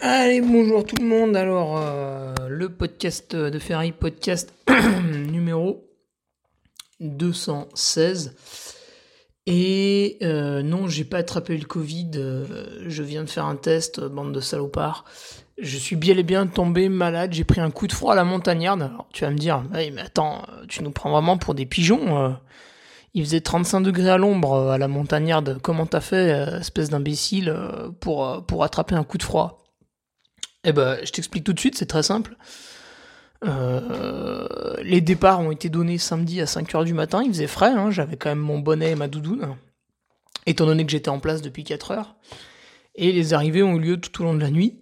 Allez, bonjour tout le monde. Alors, euh, le podcast de Ferry, podcast numéro 216. Et euh, non, j'ai pas attrapé le Covid. euh, je viens de faire un test, bande de salopards. Je suis bien et bien tombé malade. J'ai pris un coup de froid à la montagnarde. Alors, tu vas me dire, mais attends, euh, tu nous prends vraiment pour des pigeons euh. Il faisait 35 degrés à l'ombre euh, à la montagnarde. Comment t'as fait, euh, espèce d'imbécile, euh, euh, pour attraper un coup de froid? Eh ben, je t'explique tout de suite, c'est très simple. Euh, les départs ont été donnés samedi à 5h du matin, il faisait frais, hein, j'avais quand même mon bonnet et ma doudoune, étant donné que j'étais en place depuis 4 heures. Et les arrivées ont eu lieu tout au long de la nuit.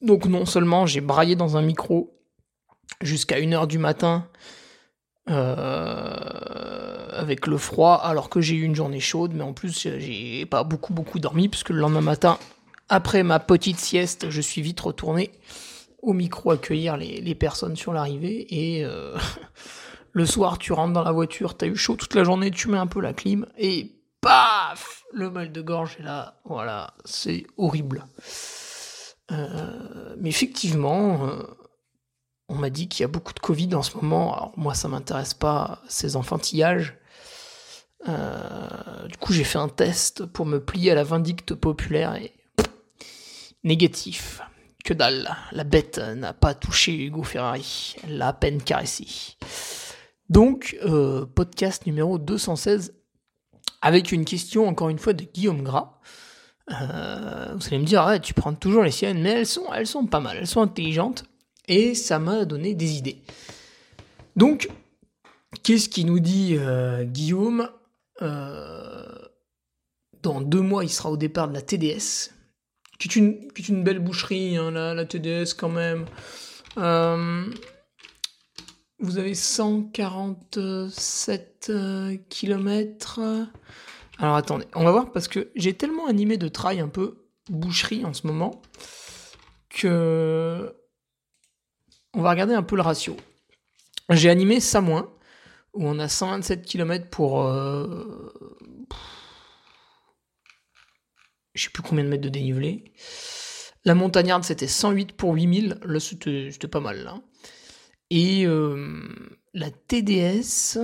Donc non seulement j'ai braillé dans un micro jusqu'à 1h du matin euh, avec le froid alors que j'ai eu une journée chaude, mais en plus j'ai pas beaucoup beaucoup dormi puisque le lendemain matin après ma petite sieste, je suis vite retourné au micro accueillir les, personnes sur l'arrivée et euh, le soir tu rentres dans la voiture, t'as eu chaud toute la journée, tu mets un peu la clim et paf le mal de gorge est là, voilà, c'est horrible. Euh, mais effectivement, euh, on m'a dit qu'il y a beaucoup de Covid en ce moment. Alors moi, ça m'intéresse pas ces enfantillages. Du coup, j'ai fait un test pour me plier à la vindicte populaire et Négatif. Que dalle. La bête n'a pas touché Hugo Ferrari. Elle l'a à peine caressé. Donc, euh, podcast numéro 216 avec une question, encore une fois, de Guillaume Gras. Euh, vous allez me dire, ouais, tu prends toujours les siennes, mais elles sont, pas mal, elles sont intelligentes. Et ça m'a donné des idées. Donc, qu'est-ce qui nous dit euh, Guillaume? Dans deux mois, il sera au départ de la TDS, qui est une, une belle boucherie, hein, la, la TDS quand même. Euh, vous avez 147 km. Alors attendez, on va voir parce que j'ai tellement animé de trail un peu boucherie en ce moment que on va regarder un peu le ratio. J'ai animé Samoin où on a 127 km pour euh, je sais plus combien de mètres de dénivelé. La montagnarde, c'était 108 pour 8000. Là, c'était pas mal. Là. Et euh, la TDS.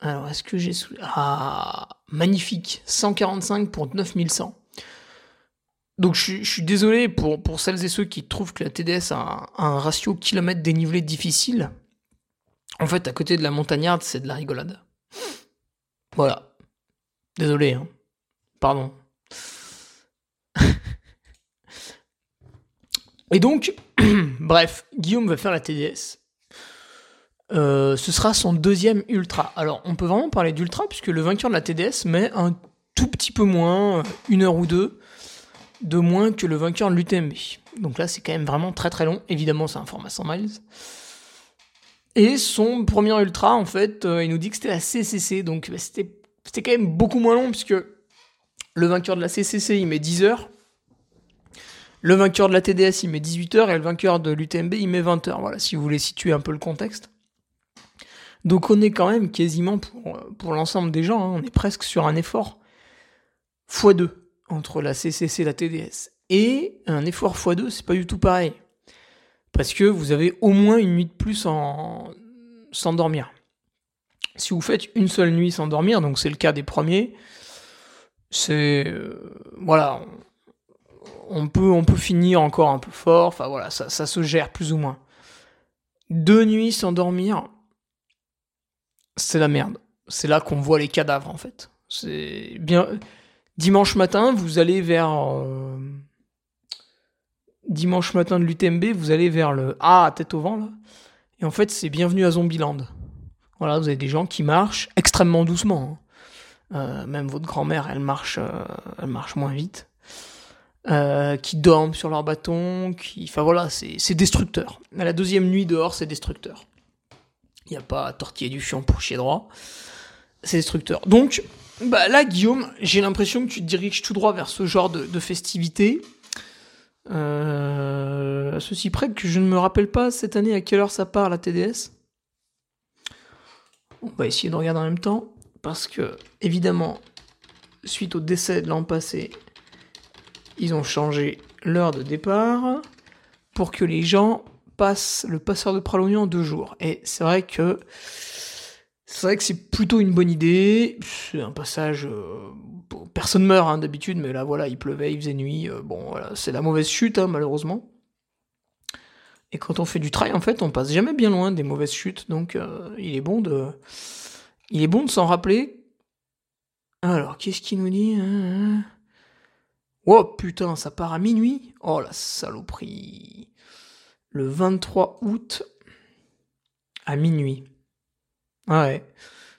Alors, est-ce que j'ai. sous- Ah, magnifique. 145 pour 9100. Donc, je, suis- désolé pour, celles et ceux qui trouvent que la TDS a un, un ratio kilomètre dénivelé difficile. En fait, à côté de la montagnarde, c'est de la rigolade. Voilà. Désolé, hein. Pardon. Et donc, bref, Guillaume va faire la TDS. Euh, ce sera son deuxième ultra. Alors, on peut vraiment parler d'ultra puisque le vainqueur de la TDS met un tout petit peu moins, une heure ou deux, de moins que le vainqueur de l'UTMB. Donc là, c'est quand même vraiment très très long. Évidemment, c'est un format 100 miles. Et son premier ultra, en fait, euh, il nous dit que c'était la CCC. Donc bah, c'était c'était quand même beaucoup moins long puisque le vainqueur de la CCC, il met 10 heures. Le vainqueur de la TDS, il met 18 heures. Et le vainqueur de l'UTMB, il met 20 heures. Voilà, si vous voulez situer un peu le contexte. Donc on est quand même quasiment pour, l'ensemble des gens, hein, on est presque sur un effort x2 entre la CCC et la TDS. Et un effort x2, c'est pas du tout pareil. Parce que vous avez au moins une nuit de plus en... sans dormir. Si vous faites une seule nuit sans dormir, donc c'est le cas des premiers, c'est. Euh, voilà. On peut, on peut finir encore un peu fort, enfin voilà, ça, ça se gère plus ou moins. Deux nuits sans dormir, c'est la merde. C'est là qu'on voit les cadavres en fait. C'est bien. Dimanche matin, vous allez vers. Euh, dimanche matin de l'UTMB, vous allez vers le A tête au vent là. Et en fait, c'est bienvenue à Zombieland. Voilà, vous avez des gens qui marchent extrêmement doucement. Hein. Euh, même votre grand-mère, elle marche, euh, elle marche moins vite. Euh, qui dorment sur leur bâton, qui, enfin voilà, c'est destructeur. La deuxième nuit dehors, c'est destructeur. Il n'y a pas à tortiller du fion pour chier droit. C'est destructeur. Donc, bah là, Guillaume, j'ai l'impression que tu te diriges tout droit vers ce genre de, de festivité. À ceci près que je ne me rappelle pas cette année à quelle heure ça part la TDS. On va essayer de regarder en même temps. Parce que, évidemment, suite au décès de l'an passé, ils ont changé l'heure de départ pour que les gens passent le passeur de Pralognan en deux jours. Et c'est vrai que c'est vrai que c'est plutôt une bonne idée. C'est un passage. Euh, personne meurt hein, d'habitude, mais là voilà, il pleuvait, il faisait nuit. Euh, bon, voilà, c'est la mauvaise chute, hein, malheureusement. Et quand on fait du trail, en fait, on passe jamais bien loin des mauvaises chutes, donc euh, il est bon de, il est bon de s'en rappeler. Alors, qu'est-ce qu'il nous dit hein, hein Oh putain, ça part à minuit Oh la saloperie Le 23 août à minuit. Ouais.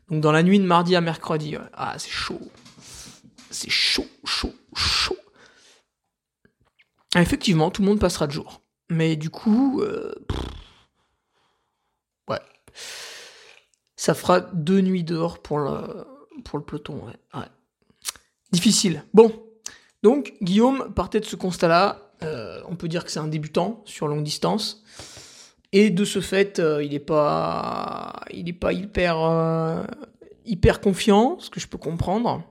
Donc dans la nuit de mardi à mercredi. Ah, c'est chaud. C'est chaud, chaud, chaud. effectivement, tout le monde passera de jour. Mais du coup, euh, ouais, ça fera deux nuits dehors pour le, peloton. Difficile. Bon, donc Guillaume partait de ce constat-là. Euh, on peut dire que c'est un débutant sur longue distance. Et de ce fait, euh, il n'est pas, il est pas hyper, hyper confiant, ce que je peux comprendre.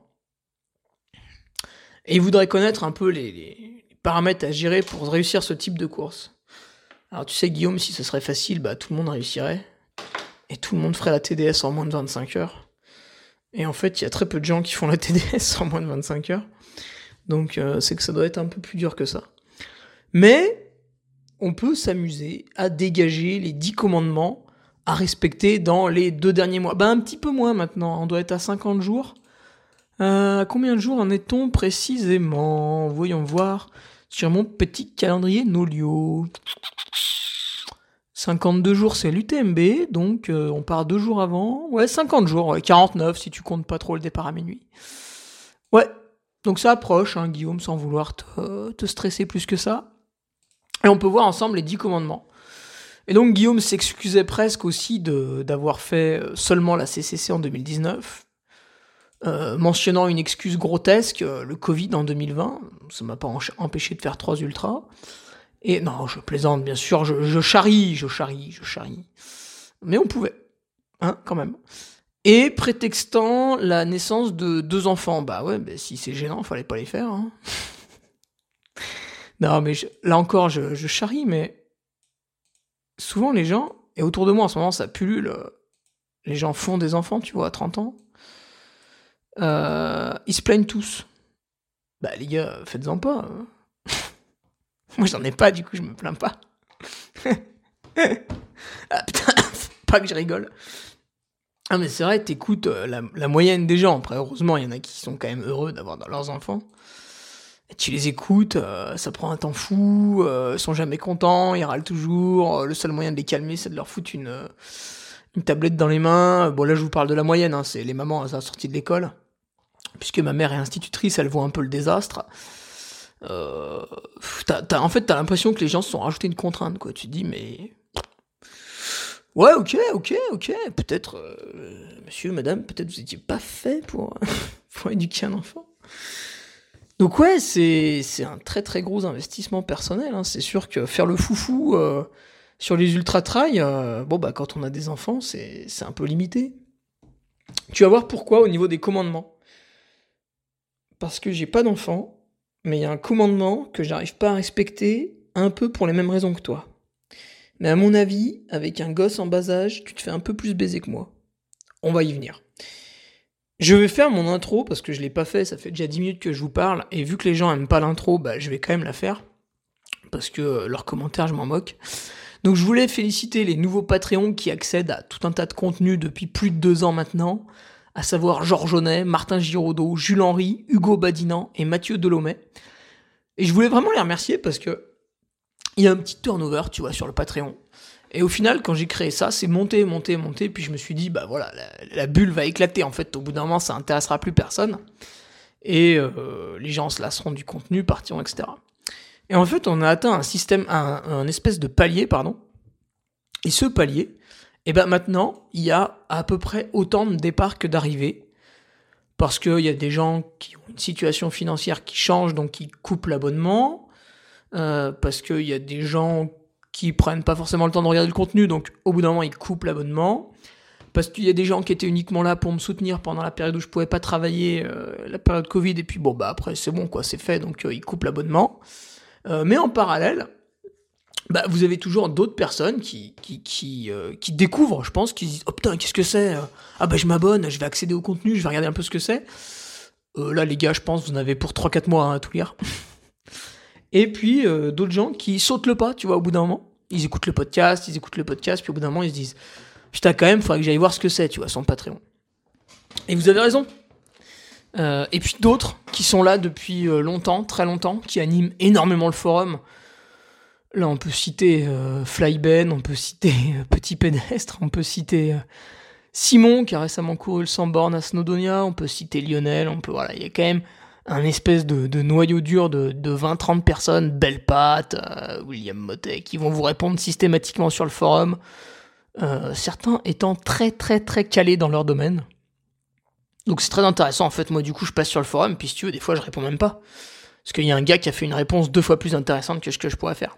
Et il voudrait connaître un peu les, paramètres à gérer pour réussir ce type de course. Alors tu sais Guillaume, si ce serait facile, bah tout le monde réussirait. Et tout le monde ferait la TDS en moins de 25 heures. Et en fait, il y a très peu de gens qui font la TDS en moins de 25 heures. Donc euh, c'est que ça doit être un peu plus dur que ça. Mais on peut s'amuser à dégager les 10 commandements à respecter dans les deux derniers mois. Bah un petit peu moins maintenant, on doit être à 50 jours. Euh, combien de jours en est-on précisément? Voyons voir sur mon petit calendrier Nolio. 52 jours, c'est l'UTMB, donc euh, on part deux jours avant. Ouais, 50 jours, 49 si tu comptes pas trop le départ à minuit. Ouais, donc ça approche, hein, Guillaume, sans vouloir te, stresser plus que ça. Et on peut voir ensemble les 10 commandements. Et donc Guillaume s'excusait presque aussi d'avoir fait euh, seulement la CCC en 2019, euh, mentionnant une excuse grotesque, le Covid en 2020, ça m'a pas empêché de faire trois ultras. Et non, je plaisante, bien sûr, je, charrie, je charrie, je charrie. Mais on pouvait, hein, quand même. Et prétextant la naissance de deux enfants. Bah ouais, bah si c'est gênant, fallait pas les faire. Hein. non, mais là encore, je, je charrie, mais souvent les gens, et autour de moi en ce moment, ça pullule, les gens font des enfants, tu vois, à 30 ans. Euh, ils se plaignent tous. Bah les gars, faites-en pas. Hein. Moi j'en ai pas, du coup je me plains pas. ah putain, pas que je rigole. Ah mais c'est vrai, t'écoutes euh, la, moyenne des gens. Après heureusement, il y en a qui sont quand même heureux d'avoir leurs enfants. Tu les écoutes, euh, ça prend un temps fou, ils sont jamais contents, ils râlent toujours. le seul moyen de les calmer, c'est de leur foutre une, une tablette dans les mains. Bon là je vous parle de la moyenne, hein, c'est les mamans à la sortie de l'école puisque ma mère est institutrice, elle voit un peu le désastre. Euh, en fait, t'as l'impression que les gens se sont rajoutés une contrainte, quoi. Tu te dis, mais. Ouais, ok, ok, ok. Peut-être, euh, monsieur, madame, peut-être vous étiez pas fait pour, pour éduquer un enfant. Donc, ouais, c'est un très très gros investissement personnel. Hein. C'est sûr que faire le foufou, euh, Sur les ultra trail, euh, bon bah quand on a des enfants, c'est un peu limité. Tu vas voir pourquoi au niveau des commandements. Parce que j'ai pas d'enfants, mais il y a un commandement que j'arrive pas à respecter, un peu pour les mêmes raisons que toi. Mais à mon avis, avec un gosse en bas âge, tu te fais un peu plus baiser que moi. On va y venir. Je vais faire mon intro parce que je l'ai pas fait, ça fait déjà 10 minutes que je vous parle, et vu que les gens aiment pas l'intro, bah, je vais quand même la faire. Parce que euh, leurs commentaires, je m'en moque. Donc je voulais féliciter les nouveaux Patreons qui accèdent à tout un tas de contenus depuis plus de deux ans maintenant, à savoir Georges Jaunet, Martin Giraudot, Jules Henry, Hugo Badinant et Mathieu Delhomet. Et je voulais vraiment les remercier parce que il y a un petit turnover, tu vois, sur le Patreon. Et au final, quand j'ai créé ça, c'est monté, monté, monté, puis je me suis dit, bah voilà, la, bulle va éclater. En fait, au bout d'un moment, ça intéressera plus personne. Et euh, les gens se lasseront du contenu, partiront, etc. Et en fait, on a atteint un système, un, espèce de palier, pardon. Et ce palier, et eh ben maintenant, il y a à peu près autant de départs que d'arrivées. Parce qu'il y a des gens qui ont une situation financière qui change, donc qui coupent l'abonnement. Euh, parce qu'il y a des gens qui prennent pas forcément le temps de regarder le contenu, donc au bout d'un moment, ils coupent l'abonnement. Parce qu'il y a des gens qui étaient uniquement là pour me soutenir pendant la période où je pouvais pas travailler, euh, la période Covid, et puis bon, bah après, c'est bon, quoi, c'est fait, donc euh, ils coupent l'abonnement. Mais en parallèle, bah, vous avez toujours d'autres personnes qui, qui, qui, euh, qui, découvrent, je pense, qui disent Oh putain, qu'est-ce que c'est Ah bah je m'abonne, je vais accéder au contenu, je vais regarder un peu ce que c'est. Euh, là, les gars, je pense, vous en avez pour 3-4 mois hein, à tout lire. Et puis, d'autres gens qui sautent le pas, tu vois, au bout d'un moment. Ils écoutent le podcast, ils écoutent le podcast, puis au bout d'un moment, ils se disent Putain, quand même, faudrait que j'aille voir ce que c'est, tu vois, son Patreon. Et vous avez raison. Euh, et puis d'autres qui sont là depuis euh, longtemps, très longtemps, qui animent énormément le forum. Là, on peut citer euh, Flyben, on peut citer Petit Pédestre, on peut citer Simon qui a récemment couru le 100 bornes à Snowdonia, on peut citer Lionel, on peut voilà, il y a quand même un espèce de, noyau dur de, 20-30 personnes, Belle William Motet, qui vont vous répondre systématiquement sur le forum. certains étant très très très calés dans leur domaine. Donc c'est très intéressant en fait. Moi du coup je passe sur le forum, puis si tu veux, des fois je réponds même pas. Parce qu'il y a un gars qui a fait une réponse deux fois plus intéressante que ce que je pourrais faire.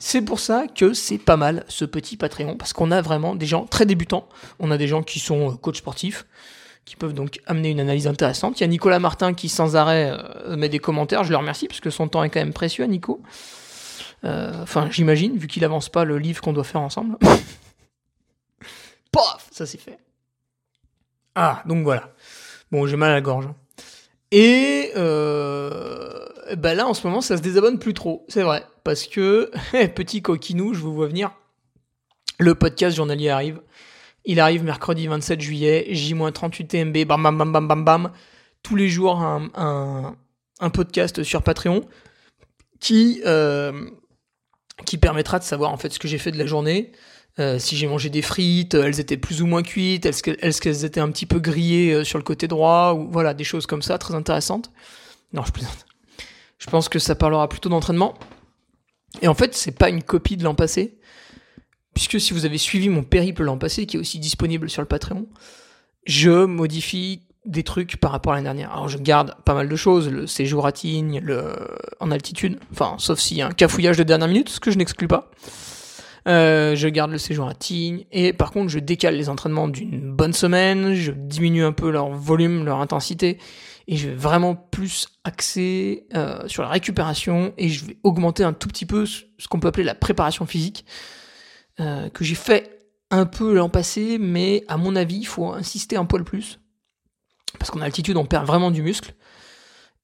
C'est pour ça que c'est pas mal ce petit Patreon, parce qu'on a vraiment des gens très débutants. On a des gens qui sont euh, coachs sportifs, qui peuvent donc amener une analyse intéressante. Il y a Nicolas Martin qui sans arrêt euh, met des commentaires, je le remercie, parce que son temps est quand même précieux à Nico. Euh, enfin j'imagine, vu qu'il avance pas le livre qu'on doit faire ensemble. Paf Ça c'est fait. Ah, donc voilà. Bon, j'ai mal à la gorge. Hein. Et bah là, en ce moment, ça se désabonne plus trop, c'est vrai. Parce que, petit coquinou, je vous vois venir, le podcast journalier arrive. Il arrive mercredi 27 juillet, J-38 TMB, bam bam bam bam bam bam. Tous les jours, un, podcast sur Patreon qui, euh, qui permettra de savoir en fait ce que j'ai fait de la journée, euh, si j'ai mangé des frites, elles étaient plus ou moins cuites, est-ce qu'elles étaient un petit peu grillées euh, sur le côté droit, ou voilà, des choses comme ça, très intéressantes. Non, je plaisante. Je pense que ça parlera plutôt d'entraînement. Et en fait, c'est pas une copie de l'an passé, puisque si vous avez suivi mon périple l'an passé, qui est aussi disponible sur le Patreon, je modifie des trucs par rapport à l'année dernière. Alors je garde pas mal de choses, le séjour à Tignes, le en altitude, enfin sauf s'il y a un cafouillage de dernière minute, ce que je n'exclus pas. Euh, je garde le séjour à Tignes. Et par contre, je décale les entraînements d'une bonne semaine. Je diminue un peu leur volume, leur intensité. Et je vais vraiment plus axer euh, sur la récupération. Et je vais augmenter un tout petit peu ce qu'on peut appeler la préparation physique. Euh, que j'ai fait un peu l'an passé. Mais à mon avis, il faut insister un poil plus. Parce qu'en altitude, on perd vraiment du muscle.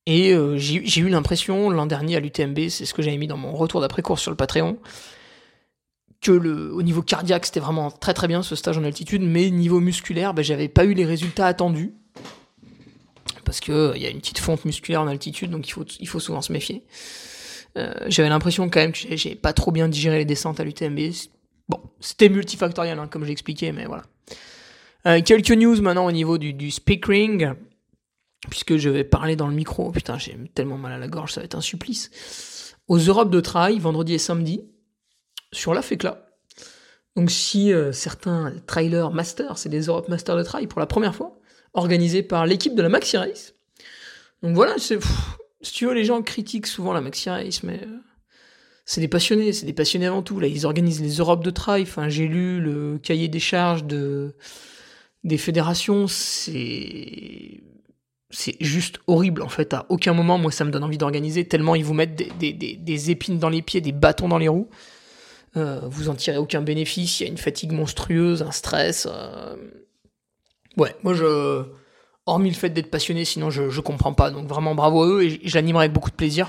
Et j'ai eu l'impression l'an dernier à l'UTMB, c'est ce que j'avais mis dans mon retour d'après-course sur le Patreon, que le, au niveau cardiaque, c'était vraiment très très bien ce stage en altitude, mais niveau musculaire, ben, j'avais pas eu les résultats attendus. Parce que il y a une petite fonte musculaire en altitude, donc il faut, il faut souvent se méfier. Euh, j'avais l'impression quand même que j'ai pas trop bien digéré les descentes à l'UTMB. Bon, c'était multifactoriel, hein, comme je l'expliquais, mais voilà. Euh, quelques news maintenant au niveau du, du speakering, puisque je vais parler dans le micro. Putain, j'ai tellement mal à la gorge, ça va être un supplice. Aux Europes de Trail, vendredi et samedi, sur la FECLA. Donc si euh, certains trailers master, c'est des Europe Master de Trail pour la première fois, organisés par l'équipe de la Maxi Race. Donc voilà, c'est si tu veux, les gens critiquent souvent la Maxi Race, mais euh, c'est des passionnés, c'est des passionnés avant tout. Là, ils organisent les Europes de trail. Enfin, j'ai lu le cahier des charges de des fédérations. C'est c'est juste horrible en fait. À aucun moment, moi, ça me donne envie d'organiser tellement ils vous mettent des, des, des, épines dans les pieds, des bâtons dans les roues. Euh, vous en tirez aucun bénéfice. Il y a une fatigue monstrueuse, un stress. Euh. Ouais, moi je hormis le fait d'être passionné, sinon je, je comprends pas. Donc vraiment bravo à eux et j'animerai avec beaucoup de plaisir.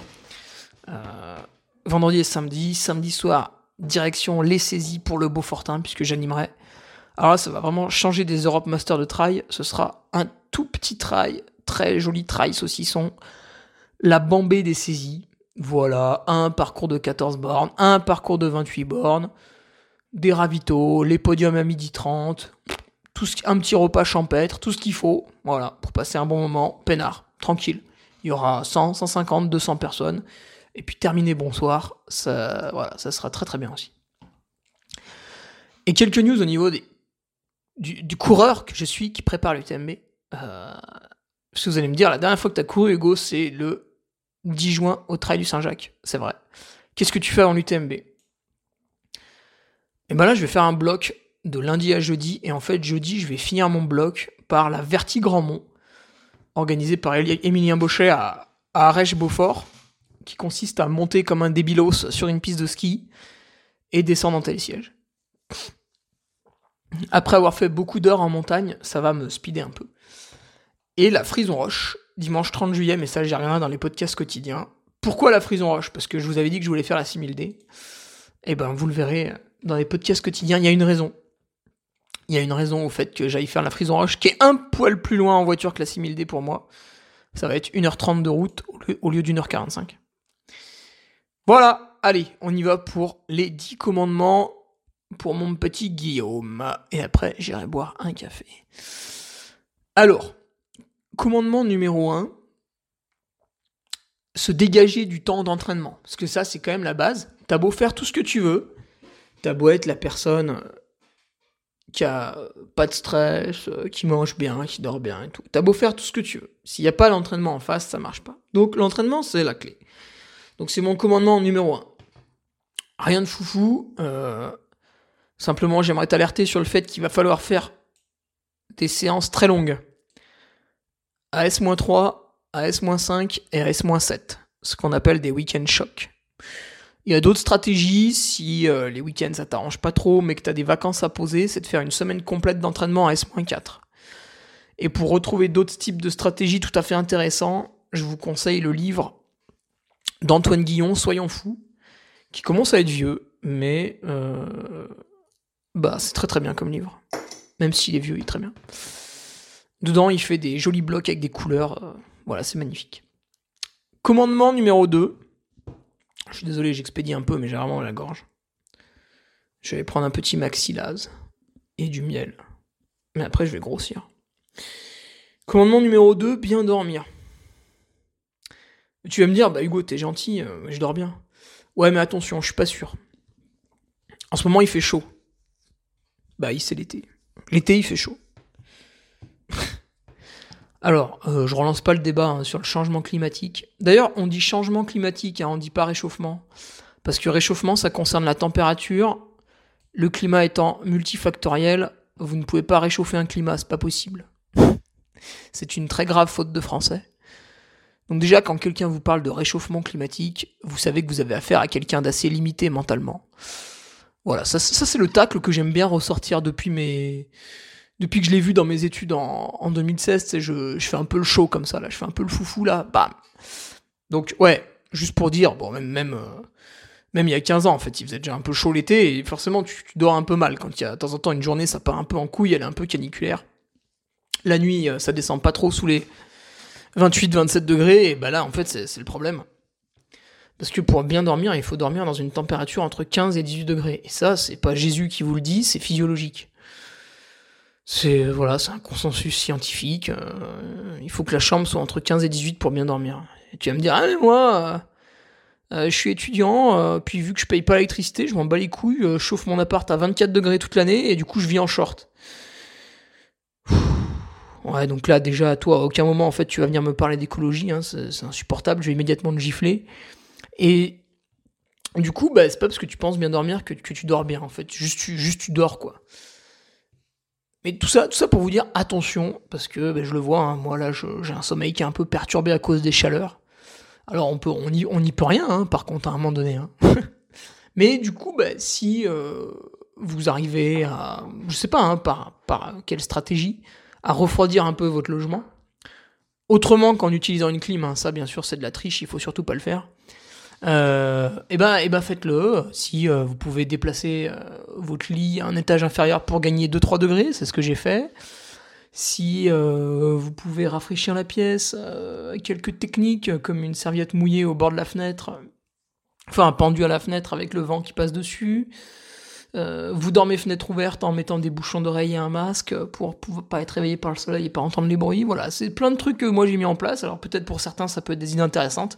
Euh, vendredi et samedi. Samedi soir, direction les saisies pour le Beaufortin, puisque j'animerai. Alors ça va vraiment changer des Europe Master de trail. Ce sera un tout petit trail, très joli trail saucisson. La bambée des saisies. Voilà, un parcours de 14 bornes, un parcours de 28 bornes, des ravitaux, les podiums à midi 30, un petit repas champêtre, tout ce qu'il faut, voilà, pour passer un bon moment, peinard, tranquille. Il y aura 100, 150, 200 personnes. Et puis terminer bonsoir, ça, voilà, ça sera très très bien aussi. Et quelques news au niveau du, coureur que je suis qui prépare l'UTMB. Euh, parce que vous allez me dire, la dernière fois que tu as couru, Hugo, c'est le 10 juin au Trail du Saint-Jacques. C'est vrai. Qu'est-ce que tu fais avant l'UTMB Et ben là, je vais faire un bloc de lundi à jeudi. Et en fait, jeudi, je vais finir mon bloc par la Verti Grandmont, organisée par Emilien Bauchet à, Arèche-Beaufort qui consiste à monter comme un débilos sur une piste de ski et descendre en télésiège. Après avoir fait beaucoup d'heures en montagne, ça va me speeder un peu. Et la Frison Roche, dimanche 30 juillet, mais ça j'ai rien dans les podcasts quotidiens. Pourquoi la Frison Roche? Parce que je vous avais dit que je voulais faire la 6000D. Et ben vous le verrez dans les podcasts quotidiens, il y a une raison. Il y a une raison au fait que j'aille faire la Frison Roche, qui est un poil plus loin en voiture que la 6000D pour moi. Ça va être 1h30 de route au lieu d'une heure 45. Voilà, allez, on y va pour les 10 commandements pour mon petit Guillaume. Et après, j'irai boire un café. Alors, commandement numéro 1, se dégager du temps d'entraînement. Parce que ça, c'est quand même la base. T'as beau faire tout ce que tu veux, t'as beau être la personne qui a pas de stress, qui mange bien, qui dort bien et tout. T'as beau faire tout ce que tu veux. S'il n'y a pas l'entraînement en face, ça marche pas. Donc l'entraînement, c'est la clé. Donc c'est mon commandement numéro 1. Rien de foufou. Euh, simplement, j'aimerais t'alerter sur le fait qu'il va falloir faire des séances très longues. AS-3, AS-5 et AS-7. Ce qu'on appelle des week-end shocks. Il y a d'autres stratégies, si euh, les week-ends ça t'arrange pas trop, mais que tu as des vacances à poser, c'est de faire une semaine complète d'entraînement à S-4. Et pour retrouver d'autres types de stratégies tout à fait intéressants, je vous conseille le livre d'Antoine Guillon, Soyons fous, qui commence à être vieux, mais euh, bah c'est très très bien comme livre. Même s'il est vieux, il est très bien. Dedans, il fait des jolis blocs avec des couleurs. Euh, voilà, c'est magnifique. Commandement numéro 2. Je suis désolé, j'expédie un peu, mais j'ai vraiment la gorge. Je vais prendre un petit maxilase et du miel. Mais après, je vais grossir. Commandement numéro 2, bien dormir. Tu vas me dire, bah Hugo, t'es gentil, euh, je dors bien. Ouais, mais attention, je suis pas sûr. En ce moment, il fait chaud. Bah, c'est l'été. L'été, il fait chaud. Alors, euh, je relance pas le débat hein, sur le changement climatique. D'ailleurs, on dit changement climatique, hein, on dit pas réchauffement. Parce que réchauffement, ça concerne la température. Le climat étant multifactoriel, vous ne pouvez pas réchauffer un climat, c'est pas possible. c'est une très grave faute de français. Donc déjà, quand quelqu'un vous parle de réchauffement climatique, vous savez que vous avez affaire à quelqu'un d'assez limité mentalement. Voilà, ça, c'est le tacle que j'aime bien ressortir depuis mes... Depuis que je l'ai vu dans mes études en, 2016, je, fais un peu le show comme ça, là, je fais un peu le foufou, là, bam Donc ouais, juste pour dire, bon, même, euh, il y a 15 ans, en fait, il faisait déjà un peu chaud l'été, et forcément, tu, tu, dors un peu mal quand il y a de temps en temps une journée, ça part un peu en couille, elle est un peu caniculaire. La nuit, euh, ça descend pas trop sous les 28-27 degrés, et bah là, en fait, c'est le problème. Parce que pour bien dormir, il faut dormir dans une température entre 15 et 18 degrés. Et ça, c'est pas Jésus qui vous le dit, c'est physiologique. C'est voilà, c'est un consensus scientifique. Euh, il faut que la chambre soit entre 15 et 18 pour bien dormir. Tu vas me dire, ah mais moi, euh, euh, je suis étudiant, puis vu que je paye pas l'électricité, je m'en bats les couilles, je chauffe mon appart à 24 degrés toute l'année, et du coup je vis en short. Ouais, donc là, déjà, toi, à aucun moment, en fait, tu vas venir me parler d'écologie, hein, c'est insupportable, je vais immédiatement te gifler. Et Du coup, bah, c'est pas parce que tu penses bien dormir que, tu dors bien, en fait. Juste juste tu dors, quoi. Mais tout ça, ça pour vous dire attention, parce que bah, je le vois, hein, moi là, j'ai un sommeil qui est un peu perturbé à cause des chaleurs. Alors on peut, peut rien, hein, par contre, à un moment donné. Hein. Mais du coup, bah, si euh, vous arrivez à, je sais pas, par, par quelle stratégie, à refroidir un peu votre logement, autrement qu'en utilisant une clim, ça bien sûr c'est de la triche, il faut surtout pas le faire. Euh, et eh ben, et eh ben faites-le. Si euh, vous pouvez déplacer euh, votre lit à un étage inférieur pour gagner 2-3 degrés, c'est ce que j'ai fait. Si euh, vous pouvez rafraîchir la pièce, quelques techniques comme une serviette mouillée au bord de la fenêtre, enfin pendu à la fenêtre avec le vent qui passe dessus. vous dormez fenêtre ouverte en mettant des bouchons d'oreille et un masque pour, pour pas être réveillé par le soleil et pas entendre les bruits. Voilà, c'est plein de trucs que moi j'ai mis en place. Alors peut-être pour certains ça peut être des idées intéressantes.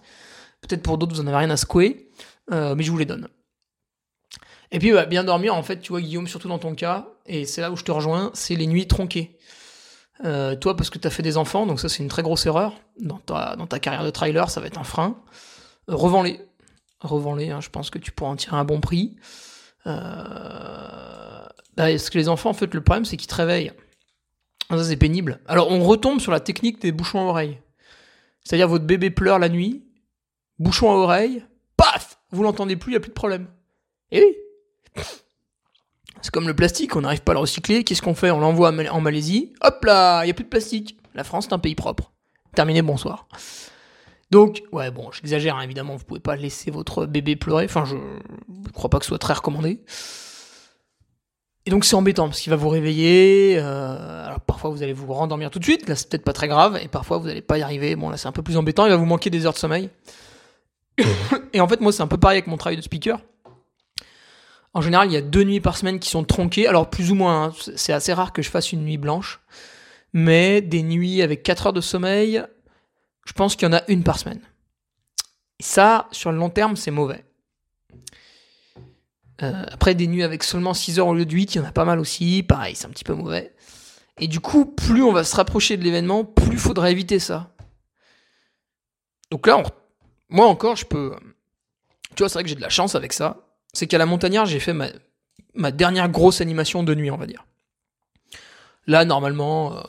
Peut-être pour d'autres, vous n'en avez rien à secouer, euh, mais je vous les donne. Et puis, bien dormir, en fait, tu vois, Guillaume, surtout dans ton cas, et c'est là où je te rejoins, c'est les nuits tronquées. Euh, toi, parce que tu as fait des enfants, donc ça, c'est une très grosse erreur. Dans ta, carrière de trailer, ça va être un frein. Euh, revends-les. Revends-les, hein, je pense que tu pourras en tirer un bon prix. Euh, bah, parce que les enfants, en fait, le problème, c'est qu'ils te réveillent. Ça, c'est pénible. Alors, on retombe sur la technique des bouchons à oreille. C'est-à-dire, votre bébé pleure la nuit, bouchon à oreille, paf Vous l'entendez plus, il n'y a plus de problème. Et oui C'est comme le plastique, on n'arrive pas à le recycler, qu'est-ce qu'on fait? On l'envoie en Malaisie, hop là, il n'y a plus de plastique. La France, c'est un pays propre. Terminé, bonsoir. Donc, ouais, bon, j'exagère, hein, évidemment, vous pouvez pas laisser votre bébé pleurer, enfin, je ne crois pas que ce soit très recommandé. Et donc c'est embêtant parce qu'il va vous réveiller. Euh, alors parfois vous allez vous rendormir tout de suite, là c'est peut-être pas très grave, et parfois vous n'allez pas y arriver. Bon là c'est un peu plus embêtant, il va vous manquer des heures de sommeil. et en fait, moi, c'est un peu pareil avec mon travail de speaker. En général, il y a deux nuits par semaine qui sont tronquées. Alors, plus ou moins, hein, c'est assez rare que je fasse une nuit blanche. Mais des nuits avec 4 heures de sommeil, je pense qu'il y en a une par semaine. Et ça, sur le long terme, c'est mauvais. Euh, après, des nuits avec seulement 6 heures au lieu de 8, il y en a pas mal aussi. Pareil, c'est un petit peu mauvais. Et du coup, plus on va se rapprocher de l'événement, plus il faudra éviter ça. Donc là, on moi encore, je peux. Tu vois, c'est vrai que j'ai de la chance avec ça. C'est qu'à la montagnard, j'ai fait ma, ma dernière grosse animation de nuit, on va dire. Là, normalement, euh,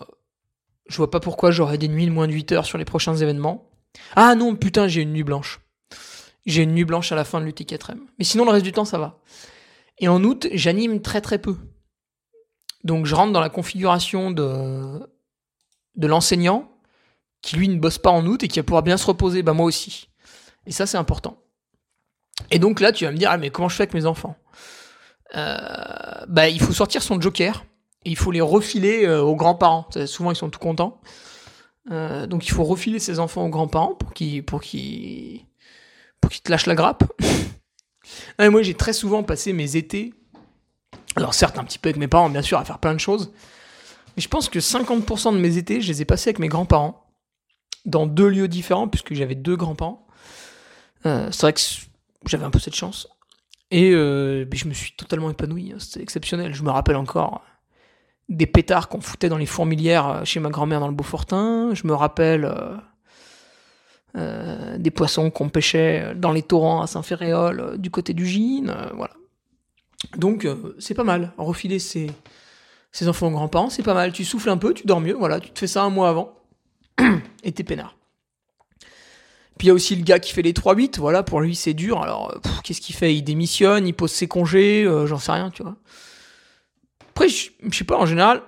je vois pas pourquoi j'aurais des nuits de moins de 8 heures sur les prochains événements. Ah non, putain, j'ai une nuit blanche. J'ai une nuit blanche à la fin de l'UT4M. Mais sinon, le reste du temps, ça va. Et en août, j'anime très très peu. Donc je rentre dans la configuration de, de l'enseignant qui lui ne bosse pas en août et qui va pouvoir bien se reposer. Bah moi aussi. Et ça, c'est important. Et donc là, tu vas me dire, ah, mais comment je fais avec mes enfants? Euh, bah, Il faut sortir son joker et il faut les refiler euh, aux grands-parents. Souvent, ils sont tout contents. Euh, donc, il faut refiler ses enfants aux grands-parents pour qu'ils pour qu'ils pour qu'ils te lâchent la grappe. moi, j'ai très souvent passé mes étés, alors certes un petit peu avec mes parents, bien sûr, à faire plein de choses, mais je pense que 50% de mes étés, je les ai passés avec mes grands-parents, dans deux lieux différents, puisque j'avais deux grands-parents. Euh, c'est vrai que j'avais un peu cette chance. Et euh, je me suis totalement épanoui. Hein. C'était exceptionnel. Je me rappelle encore des pétards qu'on foutait dans les fourmilières euh, chez ma grand-mère dans le Beaufortin. Je me rappelle des poissons qu'on pêchait dans les torrents à Saint-Ferréol du côté du Gine. voilà. Donc c'est pas mal. Refiler ses, ses enfants aux grands-parents, c'est pas mal. Tu souffles un peu, tu dors mieux. Voilà, tu te fais ça un mois avant. et t'es peinard. Puis il y a aussi le gars qui fait les 3-8, voilà, pour lui c'est dur. Alors, qu'est-ce qu'il fait? Il démissionne, il pose ses congés, euh, j'en sais rien, tu vois. Après, je, sais pas, en général,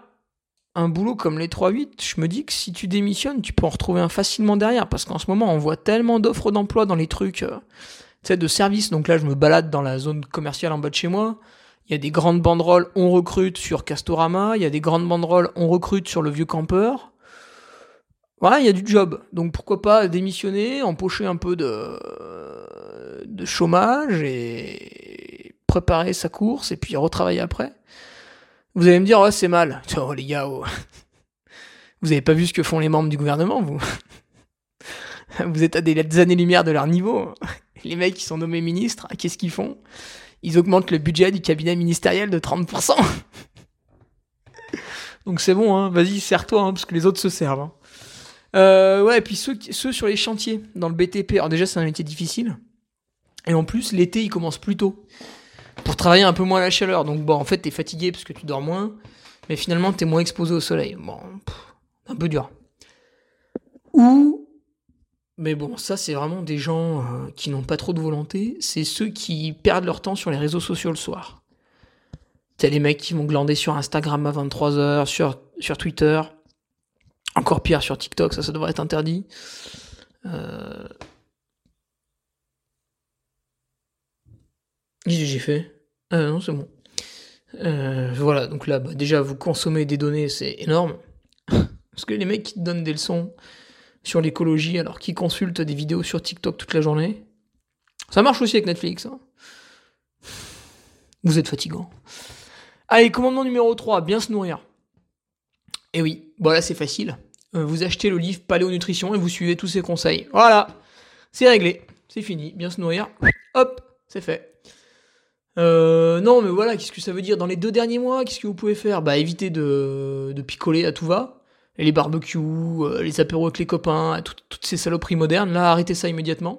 un boulot comme les 3-8, je me dis que si tu démissionnes, tu peux en retrouver un facilement derrière. Parce qu'en ce moment, on voit tellement d'offres d'emploi dans les trucs, euh, tu sais, de services. Donc là, je me balade dans la zone commerciale en bas de chez moi. Il y a des grandes banderoles, on recrute sur Castorama. Il y a des grandes banderoles, on recrute sur le vieux campeur. Voilà, il y a du job. Donc pourquoi pas démissionner, empocher un peu de, de chômage et préparer sa course et puis retravailler après. Vous allez me dire, ouais, c'est mal. Oh les gars, oh. vous avez pas vu ce que font les membres du gouvernement, vous? Vous êtes à des années-lumière de leur niveau. Les mecs qui sont nommés ministres, qu'est-ce qu'ils font? Ils augmentent le budget du cabinet ministériel de 30%. Donc c'est bon, hein, vas-y, serre-toi, hein, parce que les autres se servent. Hein. Euh, ouais, et puis ceux, ceux sur les chantiers, dans le BTP. Alors déjà, c'est un métier difficile. Et en plus, l'été, il commence plus tôt. Pour travailler un peu moins à la chaleur. Donc, bon, en fait, t'es fatigué parce que tu dors moins. Mais finalement, t'es moins exposé au soleil. Bon, un peu dur. Ou, mais bon, ça, c'est vraiment des gens euh, qui n'ont pas trop de volonté. C'est ceux qui perdent leur temps sur les réseaux sociaux le soir. T'as les mecs qui vont glander sur Instagram à 23h, sur, sur Twitter. Encore pire sur TikTok, ça, ça devrait être interdit. Euh... J'ai fait? Ah non, c'est bon. Euh, voilà, donc là, bah, déjà, vous consommez des données, c'est énorme. Parce que les mecs qui te donnent des leçons sur l'écologie alors qu'ils consultent des vidéos sur TikTok toute la journée, ça marche aussi avec Netflix. Hein. Vous êtes fatigant. Allez, commandement numéro 3, bien se nourrir. Et eh oui, voilà, c'est facile. Euh, vous achetez le livre Paléonutrition et vous suivez tous ces conseils. Voilà, c'est réglé, c'est fini, bien se nourrir. Hop, c'est fait. Euh, non, mais voilà, qu'est-ce que ça veut dire Dans les deux derniers mois, qu'est-ce que vous pouvez faire? Bah, éviter de, picoler à tout va. Les barbecues, euh, les apéros avec les copains, toutes ces saloperies modernes, là, arrêtez ça immédiatement.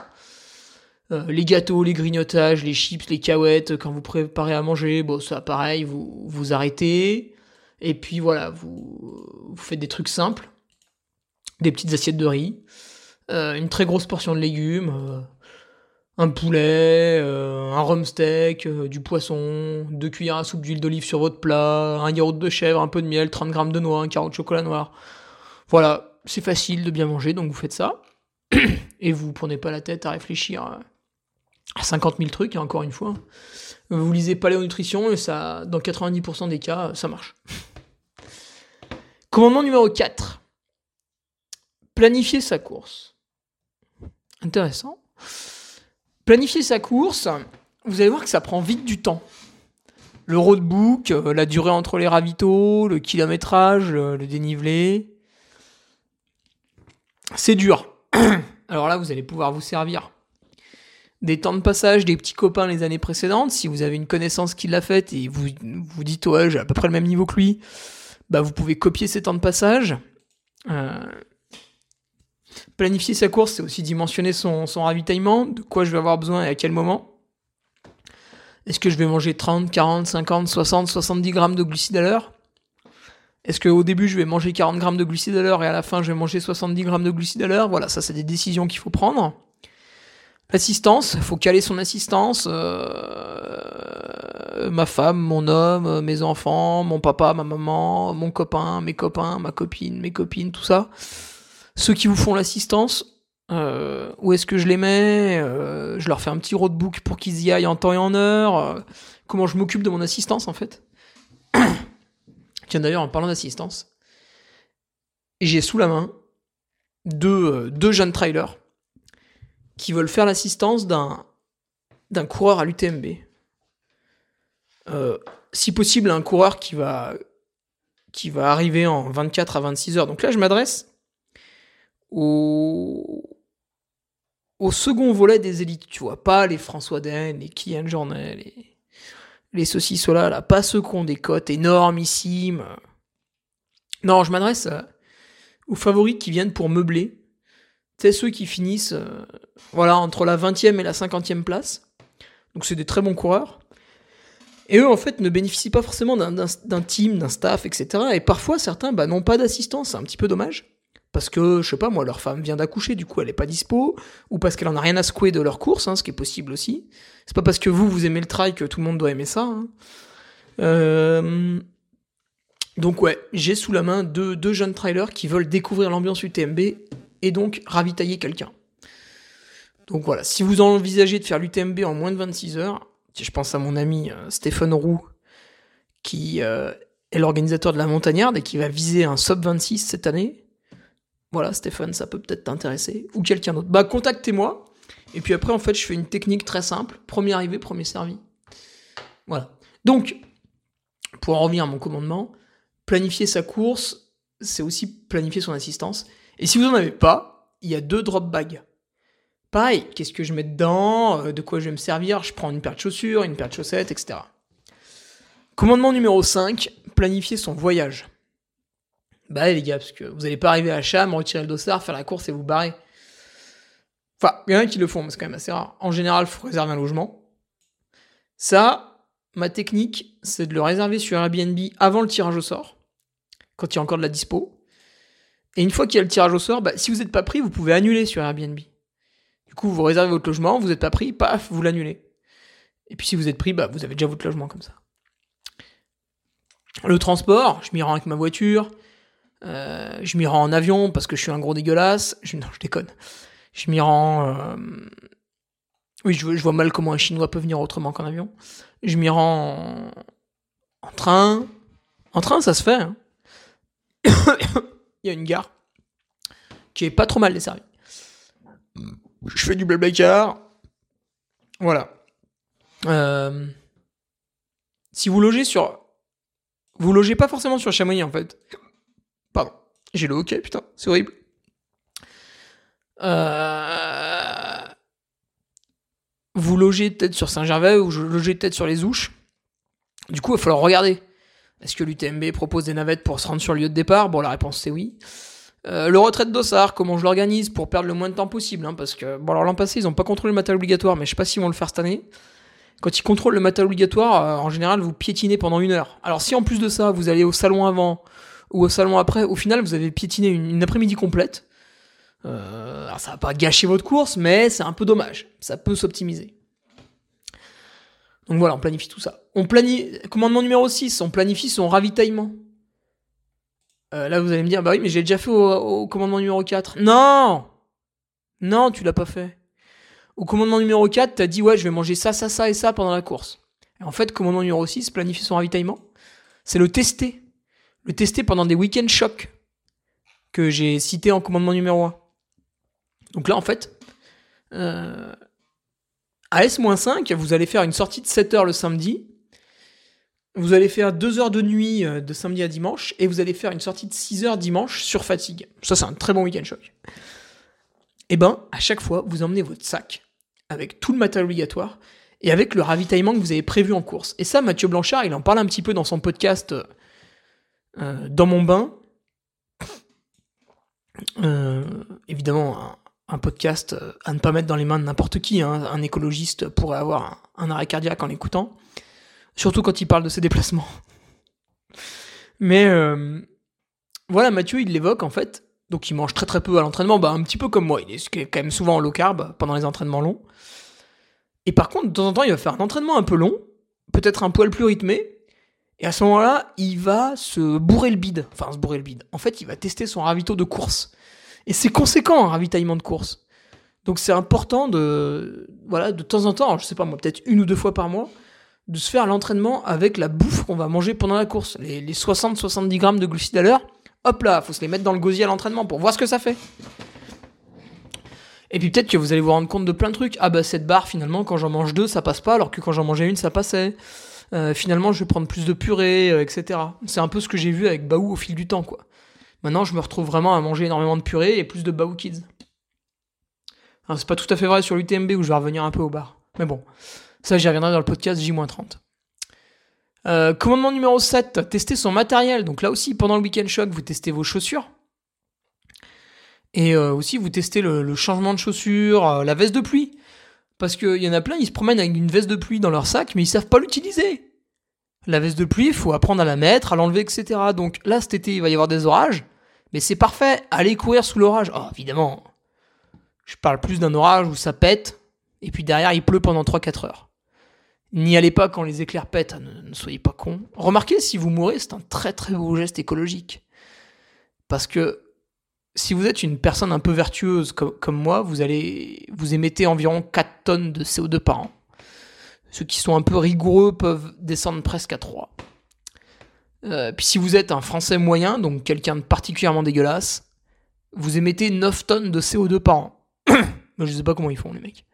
Les gâteaux, les grignotages, les chips, les cahuètes, quand vous préparez à manger, bon, ça, pareil, vous, vous arrêtez. Et puis voilà, vous, faites des trucs simples. Des petites assiettes de riz. une très grosse portion de légumes un poulet, euh, un rhum steak, euh, du poisson, deux cuillères à soupe d'huile d'olive sur votre plat, un yaourt de chèvre, un peu de miel, 30 grammes de noix, un carreau de chocolat noir. Voilà, c'est facile de bien manger, donc vous faites ça. Et vous prenez pas la tête à réfléchir à 50 000 trucs, et encore une fois. Vous lisez Paléonutrition, et ça, dans 90% des cas, ça marche. Commandement numéro 4. Planifier sa course. Intéressant. Planifier sa course, vous allez voir que ça prend vite du temps. Le roadbook, euh, la durée entre les ravitaux, le kilométrage, le, dénivelé. C'est dur. Alors là, vous allez pouvoir vous servir des temps de passage des petits copains les années précédentes. Si vous avez une connaissance qui l'a faite et vous vous dites ouais j'ai à peu près le même niveau que lui, bah vous pouvez copier ces temps de passage. Euh, Planifier sa course, c'est aussi dimensionner son, ravitaillement, de quoi je vais avoir besoin et à quel moment. Est-ce que je vais manger 30, 40, 50, 60, 70 grammes de glucides à l'heure? Est-ce qu'au début je vais manger 40 grammes de glucides à l'heure et à la fin je vais manger 70 grammes de glucides à l'heure? Voilà, ça c'est des décisions qu'il faut prendre. L'assistance, faut caler son assistance. Euh, ma femme, mon homme, mes enfants, mon papa, ma maman, mon copain, mes copains, ma copine, mes copines, tout ça. Ceux qui vous font l'assistance, euh, où est-ce que je les mets euh, Je leur fais un petit roadbook pour qu'ils y aillent en temps et en heure. Comment je m'occupe de mon assistance en fait Tiens d'ailleurs en parlant d'assistance, j'ai sous la main deux, deux jeunes trailers qui veulent faire l'assistance d'un d'un coureur à l'UTMB. si possible, un coureur qui va qui va arriver en 24 à 26 heures. Donc là, je m'adresse au, au second volet des élites, tu vois, pas les François Den, les Kian Jornet, les, les ceci, cela, là, pas ceux qui ont des cotes énormissimes. Non, je m'adresse aux favoris qui viennent pour meubler. C'est ceux qui finissent euh, voilà, entre la 20e et la 50e place. Donc c'est des très bons coureurs. Et eux, en fait, ne bénéficient pas forcément d'un team, d'un staff, etc. Et parfois, certains bah, n'ont pas d'assistance. C'est un petit peu dommage parce que, je sais pas, moi, leur femme vient d'accoucher, du coup, elle est pas dispo, ou parce qu'elle en a rien à secouer de leur course, hein, ce qui est possible aussi. C'est pas parce que vous, vous aimez le trail que tout le monde doit aimer ça. Hein. Euh, donc, ouais, j'ai sous la main deux, deux jeunes trailers qui veulent découvrir l'ambiance UTMB et donc ravitailler quelqu'un. Donc voilà, si vous envisagez de faire l'UTMB en moins de 26 heures, je pense à mon ami euh, Stéphane Roux, qui euh, est l'organisateur de la montagnarde et qui va viser un sub 26 cette année, voilà, Stéphane, ça peut peut-être t'intéresser. Ou quelqu'un d'autre. Bah, contactez-moi. Et puis après, en fait, je fais une technique très simple. Premier arrivé, premier servi. Voilà. Donc, pour en revenir à mon commandement, planifier sa course, c'est aussi planifier son assistance. Et si vous n'en avez pas, il y a deux drop bags. Pareil, qu'est-ce que je mets dedans, euh, de quoi je vais me servir, je prends une paire de chaussures, une paire de chaussettes, etc. Commandement numéro 5, planifier son voyage. Bah les gars, parce que vous n'allez pas arriver à Cham, retirer le dossard, faire la course et vous barrer. Enfin, il y en a qui le font, mais c'est quand même assez rare. En général, il faut réserver un logement. Ça, ma technique, c'est de le réserver sur Airbnb avant le tirage au sort, quand il y a encore de la dispo. Et une fois qu'il y a le tirage au sort, bah, si vous n'êtes pas pris, vous pouvez annuler sur Airbnb. Du coup, vous réservez votre logement, vous n'êtes pas pris, paf, vous l'annulez. Et puis si vous êtes pris, bah, vous avez déjà votre logement comme ça. Le transport, je m'y rends avec ma voiture. Euh, je m'y rends en avion parce que je suis un gros dégueulasse. Je, non, je déconne. Je m'y rends. Euh, oui, je, vois mal comment un Chinois peut venir autrement qu'en avion. Je m'y rends en... train. En train, ça se fait. Hein. Il y a une gare qui est pas trop mal desservie. Je fais du blablacar. Voilà. Euh, si vous logez sur. Vous logez pas forcément sur Chamonix en fait. Pardon. J'ai le hockey, putain, c'est horrible. Euh, vous logez peut-être sur Saint-Gervais ou logez peut-être sur les Ouches. Du coup, il va falloir regarder. Est-ce que l'UTMB propose des navettes pour se rendre sur le lieu de départ? Bon, la réponse c'est oui. Euh, le retrait de Dossard, comment je l'organise pour perdre le moins de temps possible hein, Parce que, bon, alors l'an passé, ils n'ont pas contrôlé le matériel obligatoire, mais je sais pas s'ils vont le faire cette année. Quand ils contrôlent le matériel obligatoire, euh, en général, vous piétinez pendant une heure. Alors si en plus de ça, vous allez au salon avant ou au salon après, au final, vous avez piétiné une, après-midi complète. Euh, alors ça va pas gâcher votre course, mais c'est un peu dommage. Ça peut s'optimiser. Donc voilà, on planifie tout ça. On planifie, commandement numéro 6, on planifie son ravitaillement. Euh, là, vous allez me dire, bah oui, mais j'ai déjà fait au, commandement numéro 4. Non Non, tu l'as pas fait. Au commandement numéro 4, t'as dit, ouais, je vais manger ça, ça, ça et ça pendant la course. Et en fait, commandement numéro 6, planifier son ravitaillement, c'est le tester. Le tester pendant des week-ends chocs que j'ai cité en commandement numéro 1. Donc là, en fait, euh, à S-5, vous allez faire une sortie de 7 heures le samedi, vous allez faire 2 heures de nuit euh, de samedi à dimanche, et vous allez faire une sortie de 6 heures dimanche sur fatigue. Ça, c'est un très bon week-end choc. Eh ben, à chaque fois, vous emmenez votre sac avec tout le matériel obligatoire et avec le ravitaillement que vous avez prévu en course. Et ça, Mathieu Blanchard, il en parle un petit peu dans son podcast euh, euh, Dans mon bain. évidemment, un, podcast à ne pas mettre dans les mains de n'importe qui. Hein. Un écologiste pourrait avoir un arrêt cardiaque en l'écoutant. Surtout quand il parle de ses déplacements. Mais euh, voilà, Mathieu, il l'évoque en fait. Donc il mange très très peu à l'entraînement, bah, un petit peu comme moi. Il est quand même souvent en low carb pendant les entraînements longs. Et par contre, de temps en temps, il va faire un entraînement un peu long, peut-être un poil plus rythmé. Et à ce moment-là, il va se bourrer le bide. Enfin, se bourrer le bide. En fait, il va tester son ravito de course. Et c'est conséquent un ravitaillement de course. Donc c'est important de, voilà, de temps en temps, je sais pas moi, peut-être une ou deux fois par mois, de se faire l'entraînement avec la bouffe qu'on va manger pendant la course. Les, 60-70 grammes de glucides à l'heure, hop là, faut se les mettre dans le gosier à l'entraînement pour voir ce que ça fait. Et puis peut-être que vous allez vous rendre compte de plein de trucs. Ah bah cette barre finalement quand j'en mange deux ça passe pas alors que quand j'en mangeais une ça passait. Euh, finalement je vais prendre plus de purée, euh, etc. C'est un peu ce que j'ai vu avec Baou au fil du temps quoi. Maintenant je me retrouve vraiment à manger énormément de purée et plus de Baou Kids. Alors c'est pas tout à fait vrai sur l'UTMB où je vais revenir un peu au bar. Mais bon, ça, j'y reviendrai dans le podcast J-30. Euh, commandement numéro 7, tester son matériel. Donc là aussi, pendant le week-end choc, vous testez vos chaussures. Et euh, aussi, vous testez le, changement de chaussures, euh, la veste de pluie. Parce qu'il y en a plein, ils se promènent avec une veste de pluie dans leur sac, mais ils savent pas l'utiliser. La veste de pluie, il faut apprendre à la mettre, à l'enlever, etc. Donc là, cet été, il va y avoir des orages. Mais c'est parfait, allez courir sous l'orage. Oh, évidemment, je parle plus d'un orage où ça pète, et puis derrière, il pleut pendant 3-4 heures. N'y allez pas quand les éclairs pètent, ne, soyez pas cons. Remarquez, si vous mourrez, c'est un très très beau geste écologique. Parce que si vous êtes une personne un peu vertueuse comme, moi, vous allez vous émettez environ 4 tonnes de CO2 par an. Ceux qui sont un peu rigoureux peuvent descendre presque à 3. Euh, puis si vous êtes un Français moyen, donc quelqu'un de particulièrement dégueulasse, vous émettez 9 tonnes de CO2 par an. Je sais pas comment ils font les mecs.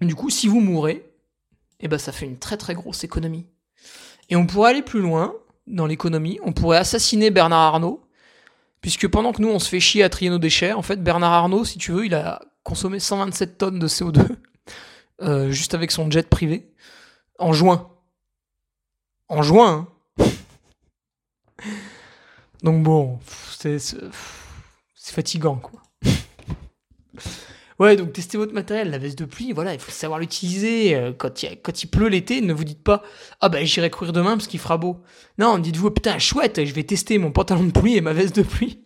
Du coup, si vous mourrez, eh ben ça fait une très très grosse économie. Et on pourrait aller plus loin dans l'économie, on pourrait assassiner Bernard Arnault, puisque pendant que nous on se fait chier à trier nos déchets, en fait Bernard Arnault, si tu veux, il a consommé 127 tonnes de CO2 euh, juste avec son jet privé en juin. En juin. Hein. Donc bon, c'est fatigant quoi. Ouais, donc testez votre matériel. La veste de pluie, voilà, il faut savoir l'utiliser. Euh, quand, il, pleut l'été, ne vous dites pas Ah ben j'irai courir demain parce qu'il fera beau. Non, dites-vous Putain, chouette, je vais tester mon pantalon de pluie et ma veste de pluie.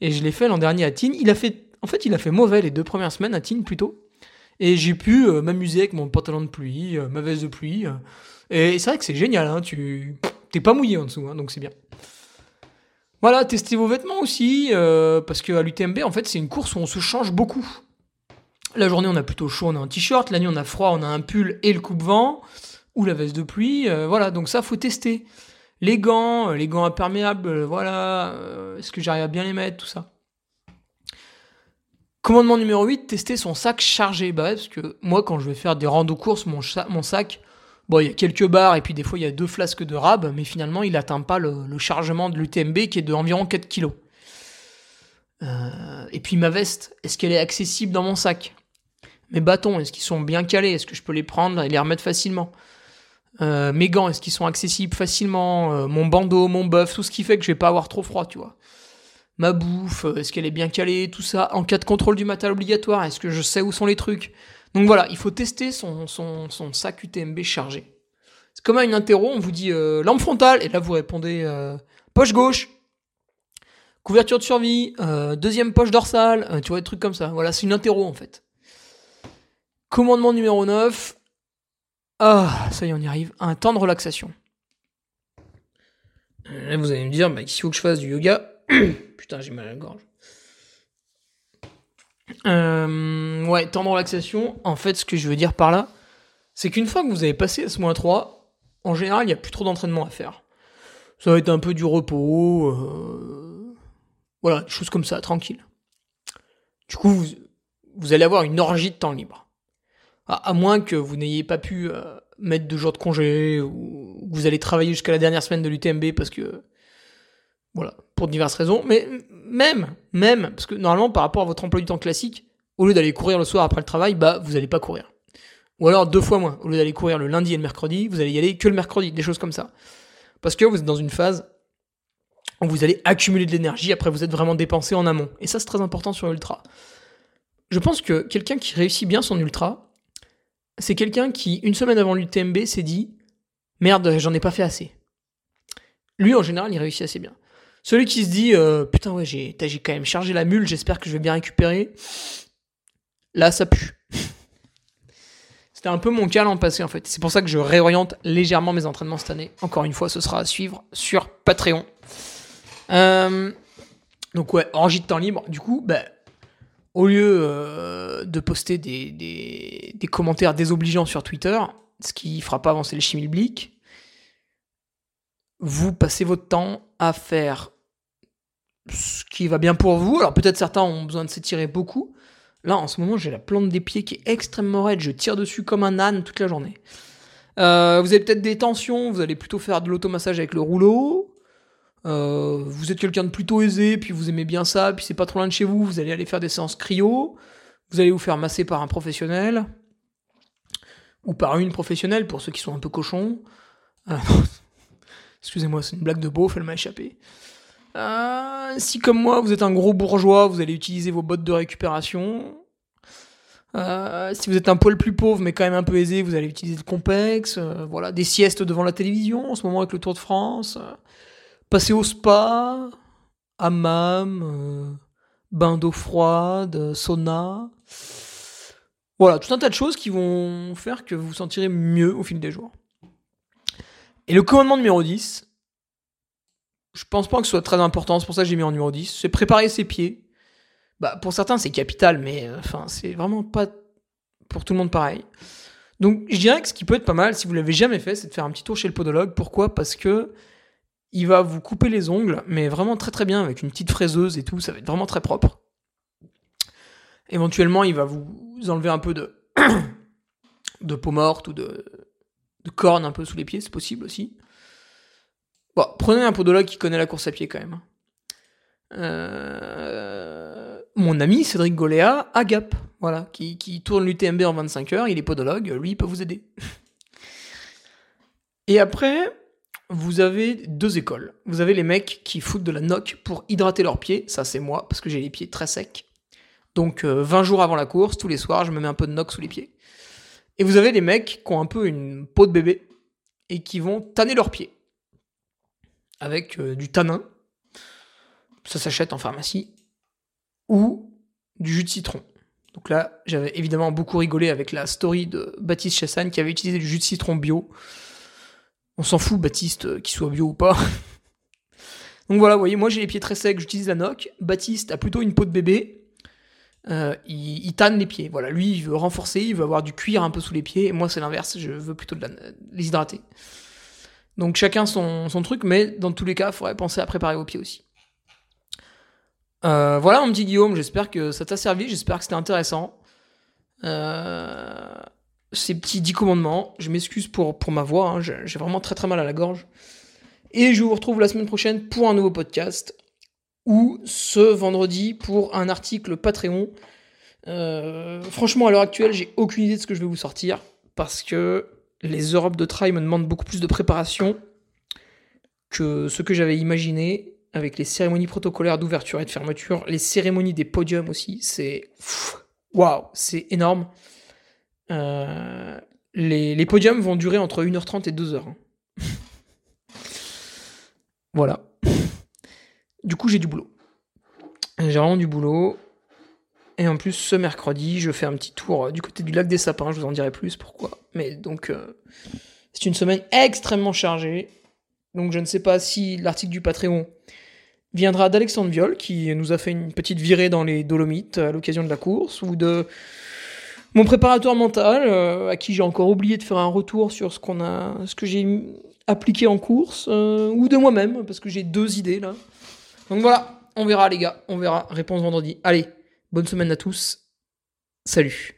Et je l'ai fait l'an dernier à Tignes. Il a fait, en fait, il a fait mauvais les deux premières semaines à Tignes plutôt. Et j'ai pu euh, m'amuser avec mon pantalon de pluie, euh, ma veste de pluie. et c'est vrai que c'est génial, hein, tu t'es pas mouillé en dessous, hein, donc c'est bien. Voilà, testez vos vêtements aussi, parce qu'à l'UTMB, en fait, c'est une course où on se change beaucoup. La journée, on a plutôt chaud, on a un t-shirt. La nuit, on a froid, on a un pull et le coupe-vent ou la veste de pluie. Euh, voilà, donc ça, faut tester. Les gants, euh, les gants imperméables, euh, voilà. Est-ce que j'arrive à bien les mettre, tout ça. Commandement numéro 8, tester son sac chargé. Bah parce que moi, quand je vais faire des randos courses, mon, mon sac, bon, il y a quelques barres et puis des fois, il y a deux flasques de rab, mais finalement, il n'atteint pas le, chargement de l'UTMB qui est de environ 4 kg. et puis ma veste, est-ce qu'elle est accessible dans mon sac? Mes bâtons, est-ce qu'ils sont bien calés? Est-ce que je peux les prendre et les remettre facilement? Euh, Mes gants, est-ce qu'ils sont accessibles facilement? Euh, Mon bandeau, mon buff, tout ce qui fait que je vais pas avoir trop froid, tu vois. Ma bouffe, euh, est-ce qu'elle est bien calée Tout ça. En cas de contrôle du matériel obligatoire, est-ce que je sais où sont les trucs? Donc voilà, il faut tester son, sac UTMB chargé. C'est comme à une interro, on vous dit lampe frontale, et là vous répondez poche gauche, couverture de survie, deuxième poche dorsale, tu vois, des trucs comme ça. Voilà, c'est une interro en fait. Commandement numéro 9. Ah, ça y est, on y arrive. Un temps de relaxation. Là, vous allez me dire, bah, faut que je fasse du yoga? Putain, j'ai mal à la gorge. Euh, ouais, temps de relaxation. En fait, ce que je veux dire par là, c'est qu'une fois que vous avez passé ce moins 3, en général, il n'y a plus trop d'entraînement à faire. Ça va être un peu du repos. Euh, voilà, des choses comme ça, tranquille. Du coup, vous, vous allez avoir une orgie de temps libre. À, moins que vous n'ayez pas pu euh, mettre de jours de congé ou que vous allez travailler jusqu'à la dernière semaine de l'UTMB parce que voilà, pour diverses raisons. Mais même, même, parce que normalement par rapport à votre emploi du temps classique, au lieu d'aller courir le soir après le travail, bah vous n'allez pas courir. Ou alors deux fois moins. Au lieu d'aller courir le lundi et le mercredi, vous allez y aller que le mercredi, des choses comme ça. Parce que vous êtes dans une phase où vous allez accumuler de l'énergie, après vous êtes vraiment dépensé en amont. Et ça c'est très important sur l'ultra. Je pense que quelqu'un qui réussit bien son ultra, c'est quelqu'un qui, une semaine avant l'UTMB, s'est dit Merde, j'en ai pas fait assez. Lui, en général, il réussit assez bien. Celui qui se dit euh, Putain, ouais, j'ai, quand même chargé la mule, j'espère que je vais bien récupérer. Là, ça pue. C'était un peu mon cas l'an passé, en fait. C'est pour ça que je réoriente légèrement mes entraînements cette année. Encore une fois, ce sera à suivre sur Patreon. Euh, donc, ouais, orgie de temps libre. Du coup, bah, au lieu euh, de poster des, commentaires désobligeants sur Twitter, ce qui fera pas avancer le chimilblick, vous passez votre temps à faire ce qui va bien pour vous. Alors peut-être certains ont besoin de s'étirer beaucoup. Là, en ce moment, j'ai la plante des pieds qui est extrêmement raide. Je tire dessus comme un âne toute la journée. Euh, vous avez peut-être des tensions. Vous allez plutôt faire de l'automassage avec le rouleau. Euh, vous êtes quelqu'un de plutôt aisé, puis vous aimez bien ça, puis c'est pas trop loin de chez vous, vous allez aller faire des séances cryo, vous allez vous faire masser par un professionnel, ou par une professionnelle pour ceux qui sont un peu cochons. Euh, excusez-moi, c'est une blague de beauf, elle m'a échappé. Euh, si comme moi, vous êtes un gros bourgeois, vous allez utiliser vos bottes de récupération. si vous êtes un poil plus pauvre mais quand même un peu aisé, vous allez utiliser le complexe. voilà, des siestes devant la télévision en ce moment avec le Tour de France passer au spa, hammam, euh, bain d'eau froide, sauna. Voilà, tout un tas de choses qui vont faire que vous vous sentirez mieux au fil des jours. Et le commandement numéro 10, je pense pas que ce soit très important, c'est pour ça que j'ai mis en numéro 10, c'est préparer ses pieds. Bah, pour certains, c'est capital, mais euh, enfin, c'est vraiment pas pour tout le monde pareil. Donc, je dirais que ce qui peut être pas mal, si vous l'avez jamais fait, c'est de faire un petit tour chez le podologue. Pourquoi? Parce que il va vous couper les ongles, mais vraiment très très bien, avec une petite fraiseuse et tout, ça va être vraiment très propre. Éventuellement, il va vous enlever un peu de, de peau morte ou de, corne un peu sous les pieds, c'est possible aussi. Bon, prenez un podologue qui connaît la course à pied quand même. Euh, mon ami Cédric Goléa à Gap, voilà, qui, tourne l'UTMB en 25 heures, il est podologue, lui il peut vous aider. Et après, vous avez deux écoles. Vous avez les mecs qui foutent de la noc pour hydrater leurs pieds, ça c'est moi, parce que j'ai les pieds très secs. Donc 20 jours avant la course, tous les soirs, je me mets un peu de nox sous les pieds. Et vous avez les mecs qui ont un peu une peau de bébé et qui vont tanner leurs pieds avec du tanin. Ça s'achète en pharmacie. Ou du jus de citron. Donc là, j'avais évidemment beaucoup rigolé avec la story de Baptiste Chassagne qui avait utilisé du jus de citron bio. On s'en fout, Baptiste, euh, qu'il soit bio ou pas. Donc voilà, vous voyez, moi j'ai les pieds très secs, j'utilise la noc. Baptiste a plutôt une peau de bébé. Euh, il, tanne les pieds. Voilà, lui il veut renforcer, il veut avoir du cuir un peu sous les pieds. Et moi c'est l'inverse, je veux plutôt les hydrater. Donc chacun son, son, truc, mais dans tous les cas, il faudrait penser à préparer vos pieds aussi. Euh, voilà mon petit Guillaume, j'espère que ça t'a servi, j'espère que c'était intéressant. Euh, ces petits 10 commandements, je m'excuse pour, pour ma voix, hein, j'ai vraiment très très mal à la gorge. Et je vous retrouve la semaine prochaine pour un nouveau podcast, ou ce vendredi pour un article Patreon. Euh, franchement, à l'heure actuelle, j'ai aucune idée de ce que je vais vous sortir, parce que les Europes de trail me demandent beaucoup plus de préparation que ce que j'avais imaginé avec les cérémonies protocolaires d'ouverture et de fermeture, les cérémonies des podiums aussi, c'est waouh, c'est énorme. Euh, les, podiums vont durer entre 1h30 et 2h. Hein. voilà. Du coup, j'ai du boulot. J'ai vraiment du boulot. Et en plus, ce mercredi, je fais un petit tour du côté du lac des Sapins. Je vous en dirai plus pourquoi. Mais donc, euh, c'est une semaine extrêmement chargée. Donc, je ne sais pas si l'article du Patreon viendra d'Alexandre Viol, qui nous a fait une petite virée dans les Dolomites à l'occasion de la course, ou de mon préparateur mental, euh, à qui j'ai encore oublié de faire un retour sur ce que j'ai appliqué en course, euh, ou de moi-même, parce que j'ai deux idées là. Donc voilà, on verra les gars, on verra. Réponse vendredi. Allez, bonne semaine à tous. Salut.